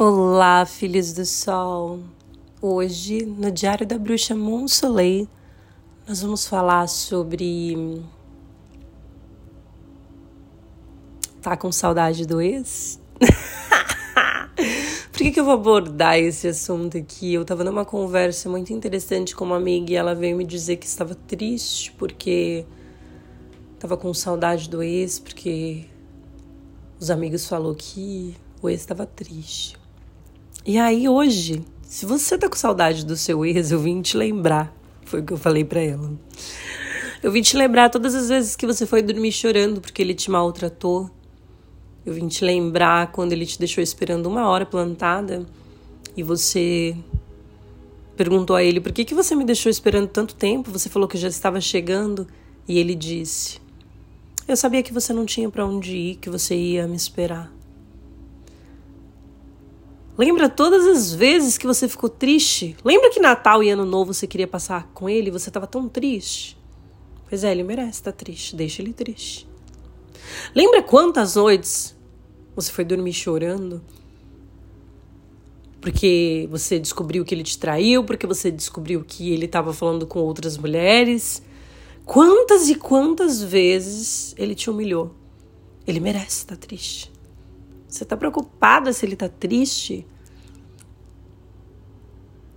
Olá, filhos do sol. Hoje, no Diário da Bruxa Monsoleil, nós vamos falar sobre. Tá com saudade do ex? Por que, que eu vou abordar esse assunto aqui? Eu tava numa conversa muito interessante com uma amiga e ela veio me dizer que estava triste porque tava com saudade do ex, porque os amigos falou que o ex estava triste. E aí hoje, se você tá com saudade do seu ex, eu vim te lembrar. Foi o que eu falei para ela. Eu vim te lembrar todas as vezes que você foi dormir chorando porque ele te maltratou. Eu vim te lembrar quando ele te deixou esperando uma hora plantada e você perguntou a ele por que, que você me deixou esperando tanto tempo. Você falou que já estava chegando e ele disse: Eu sabia que você não tinha para onde ir, que você ia me esperar. Lembra todas as vezes que você ficou triste? Lembra que Natal e Ano Novo você queria passar com ele e você estava tão triste? Pois é, ele merece estar tá triste, deixa ele triste. Lembra quantas noites você foi dormir chorando? Porque você descobriu que ele te traiu, porque você descobriu que ele estava falando com outras mulheres. Quantas e quantas vezes ele te humilhou? Ele merece estar tá triste. Você está preocupada se ele está triste?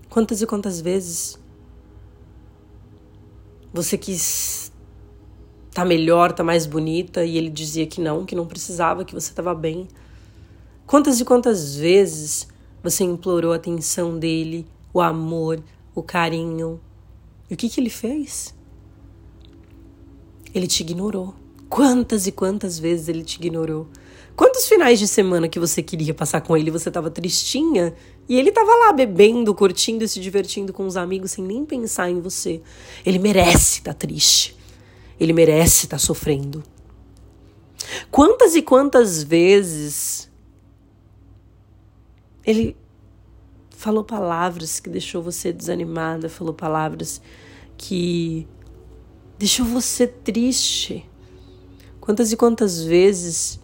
Quantas e quantas vezes você quis tá melhor, tá mais bonita e ele dizia que não, que não precisava, que você estava bem? Quantas e quantas vezes você implorou a atenção dele, o amor, o carinho? E o que, que ele fez? Ele te ignorou. Quantas e quantas vezes ele te ignorou? Quantos finais de semana que você queria passar com ele você estava tristinha e ele estava lá bebendo, curtindo e se divertindo com os amigos sem nem pensar em você? Ele merece estar tá triste. Ele merece estar tá sofrendo. Quantas e quantas vezes ele falou palavras que deixou você desanimada, falou palavras que deixou você triste? Quantas e quantas vezes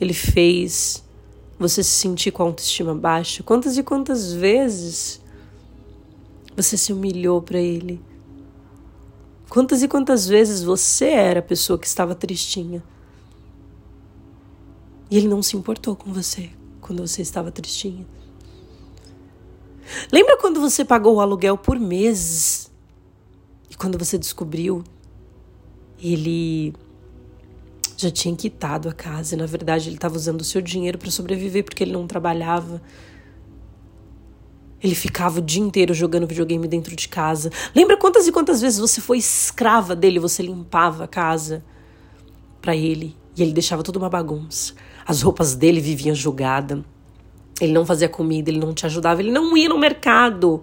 ele fez você se sentir com a autoestima baixa? Quantas e quantas vezes você se humilhou para ele? Quantas e quantas vezes você era a pessoa que estava tristinha? E ele não se importou com você quando você estava tristinha. Lembra quando você pagou o aluguel por meses? E quando você descobriu, ele já tinha quitado a casa e na verdade ele estava usando o seu dinheiro para sobreviver porque ele não trabalhava. Ele ficava o dia inteiro jogando videogame dentro de casa. Lembra quantas e quantas vezes você foi escrava dele, você limpava a casa para ele e ele deixava toda uma bagunça. As roupas dele viviam jogadas. Ele não fazia comida, ele não te ajudava, ele não ia no mercado.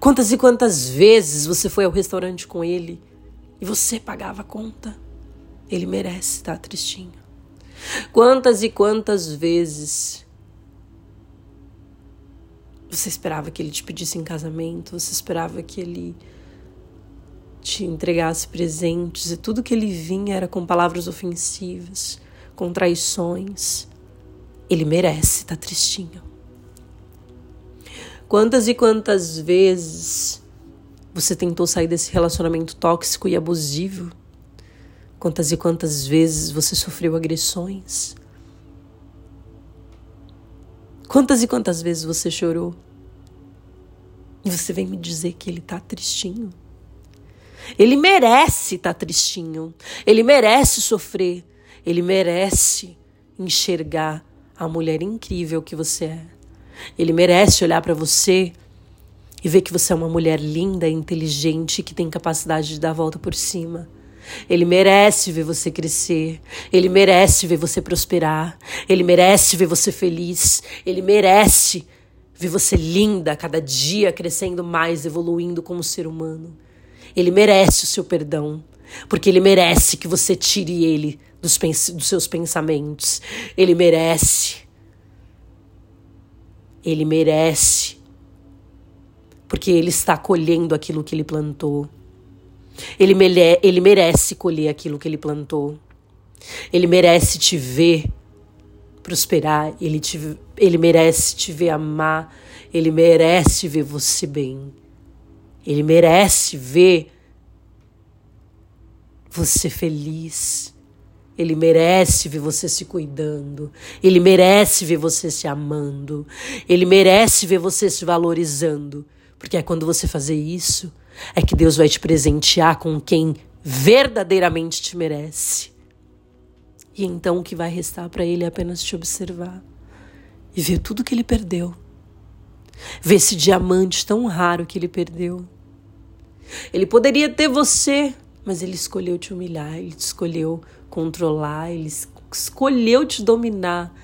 Quantas e quantas vezes você foi ao restaurante com ele e você pagava a conta? Ele merece estar tristinho. Quantas e quantas vezes você esperava que ele te pedisse em casamento, você esperava que ele te entregasse presentes e tudo que ele vinha era com palavras ofensivas, com traições. Ele merece estar tristinho. Quantas e quantas vezes você tentou sair desse relacionamento tóxico e abusivo Quantas e quantas vezes você sofreu agressões? Quantas e quantas vezes você chorou? E você vem me dizer que ele tá tristinho? Ele merece estar tá tristinho. Ele merece sofrer. Ele merece enxergar a mulher incrível que você é. Ele merece olhar para você e ver que você é uma mulher linda, inteligente, que tem capacidade de dar a volta por cima. Ele merece ver você crescer. Ele merece ver você prosperar. Ele merece ver você feliz. Ele merece ver você linda, cada dia crescendo mais, evoluindo como ser humano. Ele merece o seu perdão, porque ele merece que você tire ele dos, dos seus pensamentos. Ele merece. Ele merece. Porque ele está colhendo aquilo que ele plantou. Ele, ele merece colher aquilo que ele plantou. Ele merece te ver prosperar, ele, te, ele merece te ver amar, ele merece ver você bem. Ele merece ver você feliz. Ele merece ver você se cuidando. Ele merece ver você se amando. Ele merece ver você se valorizando. Porque é quando você fazer isso, é que Deus vai te presentear com quem verdadeiramente te merece. E então o que vai restar para ele é apenas te observar e ver tudo que ele perdeu. Ver esse diamante tão raro que ele perdeu. Ele poderia ter você, mas ele escolheu te humilhar, ele escolheu controlar, ele escolheu te dominar.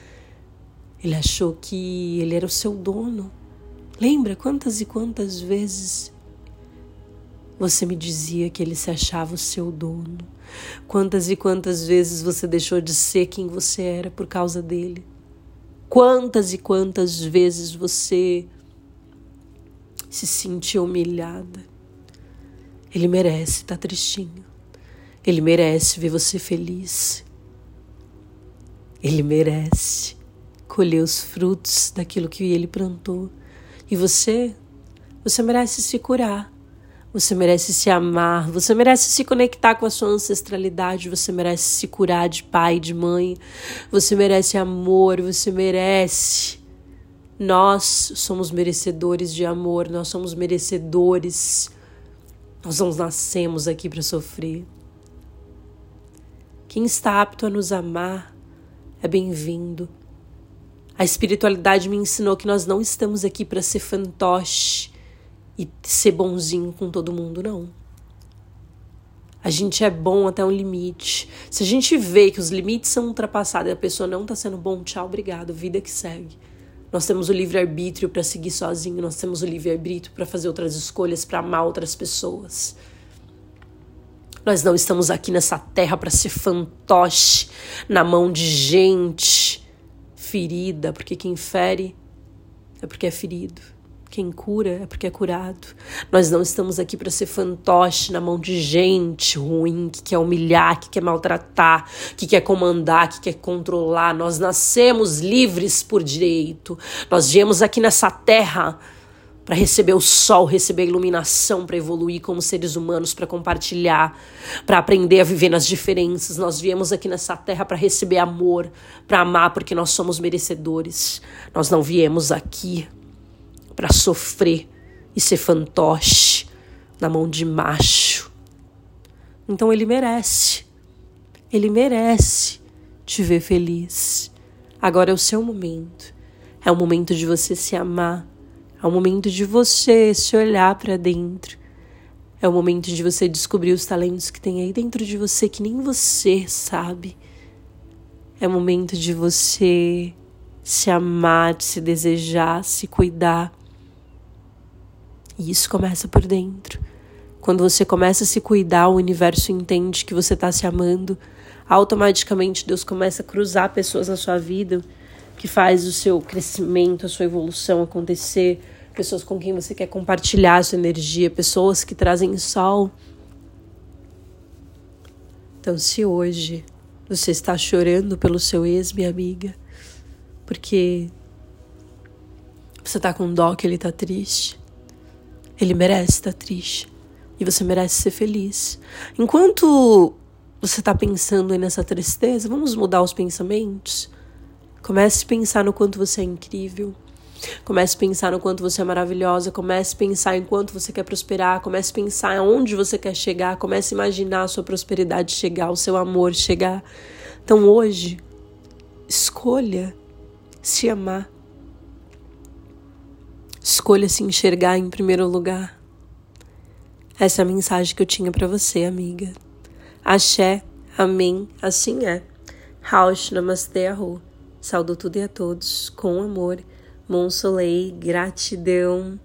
Ele achou que ele era o seu dono. Lembra quantas e quantas vezes você me dizia que ele se achava o seu dono? Quantas e quantas vezes você deixou de ser quem você era por causa dele? Quantas e quantas vezes você se sentiu humilhada? Ele merece estar tá tristinho. Ele merece ver você feliz. Ele merece colher os frutos daquilo que ele plantou. E você, você merece se curar. Você merece se amar, você merece se conectar com a sua ancestralidade, você merece se curar de pai, de mãe, você merece amor, você merece. Nós somos merecedores de amor, nós somos merecedores. Nós não nascemos aqui para sofrer. Quem está apto a nos amar é bem-vindo. A espiritualidade me ensinou que nós não estamos aqui para ser fantoche e ser bonzinho com todo mundo, não. A gente é bom até um limite. Se a gente vê que os limites são ultrapassados e a pessoa não está sendo bom, tchau, obrigado, vida que segue. Nós temos o livre-arbítrio para seguir sozinho, nós temos o livre-arbítrio para fazer outras escolhas, para amar outras pessoas. Nós não estamos aqui nessa terra para ser fantoche na mão de gente ferida, porque quem fere é porque é ferido. Quem cura é porque é curado. Nós não estamos aqui para ser fantoche na mão de gente ruim, que quer humilhar, que quer maltratar, que quer comandar, que quer controlar. Nós nascemos livres por direito. Nós viemos aqui nessa terra para receber o sol, receber a iluminação, para evoluir como seres humanos, para compartilhar, para aprender a viver nas diferenças. Nós viemos aqui nessa terra para receber amor, para amar, porque nós somos merecedores. Nós não viemos aqui para sofrer e ser fantoche na mão de macho. Então ele merece. Ele merece te ver feliz. Agora é o seu momento. É o momento de você se amar. É o momento de você se olhar para dentro. É o momento de você descobrir os talentos que tem aí dentro de você que nem você sabe. É o momento de você se amar, de se desejar, se cuidar. E isso começa por dentro. Quando você começa a se cuidar, o universo entende que você está se amando. Automaticamente Deus começa a cruzar pessoas na sua vida que faz o seu crescimento, a sua evolução acontecer, pessoas com quem você quer compartilhar a sua energia, pessoas que trazem sol. Então, se hoje você está chorando pelo seu ex, minha amiga, porque você está com dó que ele está triste, ele merece estar triste. E você merece ser feliz. Enquanto você está pensando nessa tristeza, vamos mudar os pensamentos? Comece a pensar no quanto você é incrível. Comece a pensar no quanto você é maravilhosa. Comece a pensar em quanto você quer prosperar. Comece a pensar aonde você quer chegar. Comece a imaginar a sua prosperidade chegar, o seu amor chegar. Então hoje, escolha se amar. Escolha se enxergar em primeiro lugar. Essa é a mensagem que eu tinha para você, amiga. Axé, amém, assim é. Raush Namastê Arro. Saúdo tudo e a todos com amor. Monsolei, gratidão.